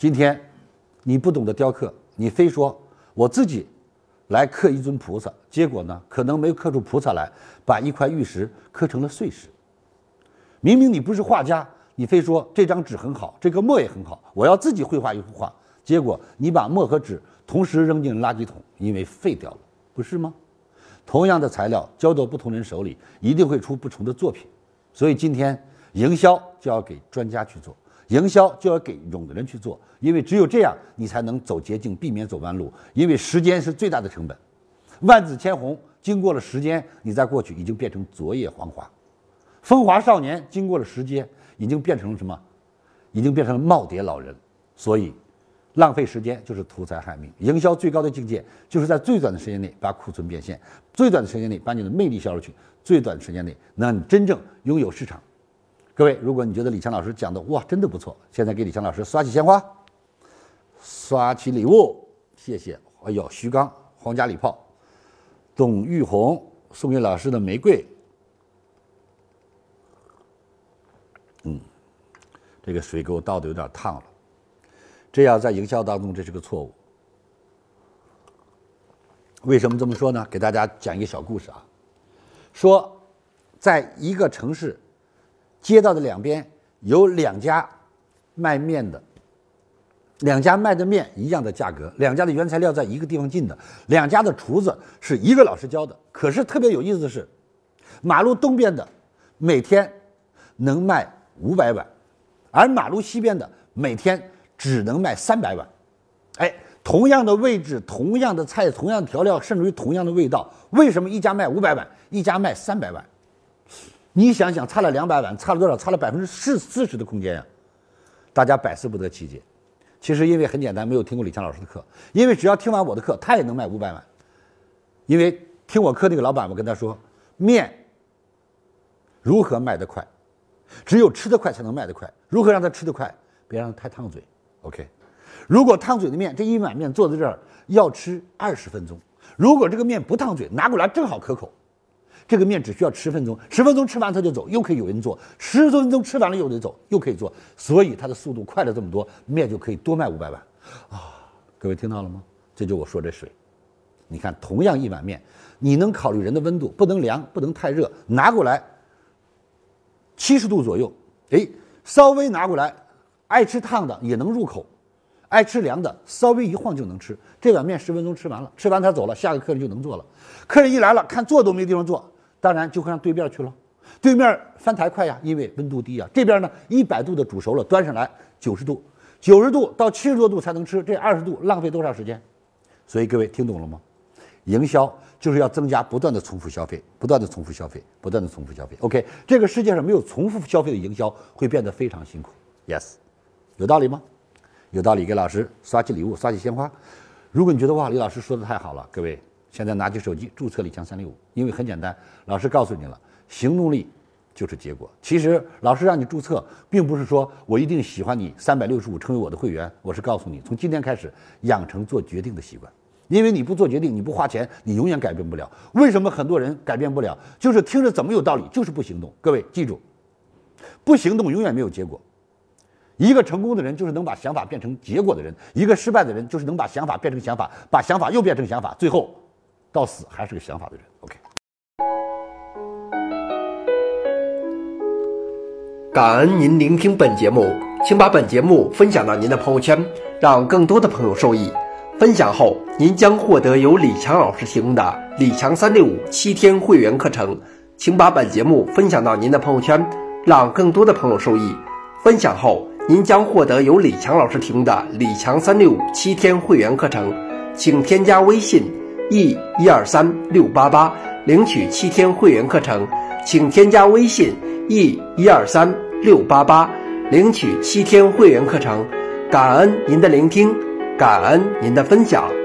今天你不懂得雕刻，你非说我自己来刻一尊菩萨，结果呢，可能没有刻出菩萨来，把一块玉石刻成了碎石。明明你不是画家，你非说这张纸很好，这个墨也很好，我要自己绘画一幅画，结果你把墨和纸同时扔进垃圾桶，因为废掉了，不是吗？同样的材料交到不同人手里，一定会出不同的作品。所以今天营销就要给专家去做，营销就要给懂的人去做，因为只有这样，你才能走捷径，避免走弯路。因为时间是最大的成本。万紫千红经过了时间，你再过去已经变成昨夜黄花；风华少年经过了时间，已经变成了什么？已经变成了耄耋老人。所以，浪费时间就是图财害命。营销最高的境界，就是在最短的时间内把库存变现，最短的时间内把你的魅力销售去。最短的时间内，让你真正拥有市场。各位，如果你觉得李强老师讲的哇，真的不错，现在给李强老师刷起鲜花，刷起礼物，谢谢。哎呦，徐刚、皇家礼炮、董玉红送给老师的玫瑰，嗯，这个水给我倒的有点烫了，这样在营销当中这是个错误。为什么这么说呢？给大家讲一个小故事啊。说，在一个城市街道的两边有两家卖面的，两家卖的面一样的价格，两家的原材料在一个地方进的，两家的厨子是一个老师教的。可是特别有意思的是，马路东边的每天能卖五百碗，而马路西边的每天只能卖三百碗。哎。同样的位置，同样的菜，同样调料，甚至于同样的味道，为什么一家卖五百碗，一家卖三百碗？你想想，差了两百碗，差了多少？差了百分之四四十的空间呀！大家百思不得其解。其实因为很简单，没有听过李强老师的课。因为只要听完我的课，他也能卖五百碗。因为听我课那个老板，我跟他说，面如何卖得快？只有吃得快才能卖得快。如何让他吃得快？别让他太烫嘴。OK。如果烫嘴的面，这一碗面坐在这儿要吃二十分钟。如果这个面不烫嘴，拿过来正好可口，这个面只需要十分钟，十分钟吃完他就走，又可以有人做；十分钟吃完了又得走，又可以做，所以它的速度快了这么多，面就可以多卖五百碗。啊，各位听到了吗？这就我说这水，你看，同样一碗面，你能考虑人的温度，不能凉，不能太热，拿过来七十度左右，哎，稍微拿过来，爱吃烫的也能入口。爱吃凉的，稍微一晃就能吃。这碗面十分钟吃完了，吃完他走了，下个客人就能做了。客人一来了，看坐都没地方坐，当然就会让对面去了。对面翻台快呀，因为温度低呀。这边呢，一百度的煮熟了，端上来九十度，九十度到七十多度才能吃，这二十度浪费多少时间？所以各位听懂了吗？营销就是要增加不断的重复消费，不断的重复消费，不断的重复消费。OK，这个世界上没有重复消费的营销会变得非常辛苦。Yes，有道理吗？有道理，给老师刷起礼物，刷起鲜花。如果你觉得哇，李老师说的太好了，各位现在拿起手机注册李强三六五，因为很简单，老师告诉你了，行动力就是结果。其实老师让你注册，并不是说我一定喜欢你三百六十五成为我的会员，我是告诉你，从今天开始养成做决定的习惯。因为你不做决定，你不花钱，你永远改变不了。为什么很多人改变不了？就是听着怎么有道理，就是不行动。各位记住，不行动永远没有结果。一个成功的人就是能把想法变成结果的人，一个失败的人就是能把想法变成想法，把想法又变成想法，最后到死还是个想法的人。OK。感恩您聆听本节目，请把本节目分享到您的朋友圈，让更多的朋友受益。分享后，您将获得由李强老师提供的李强三六五七天会员课程。请把本节目分享到您的朋友圈，让更多的朋友受益。分享后。您将获得由李强老师提供的李强三六五七天会员课程，请添加微信 e 一二三六八八领取七天会员课程，请添加微信 e 一二三六八八领取七天会员课程，感恩您的聆听，感恩您的分享。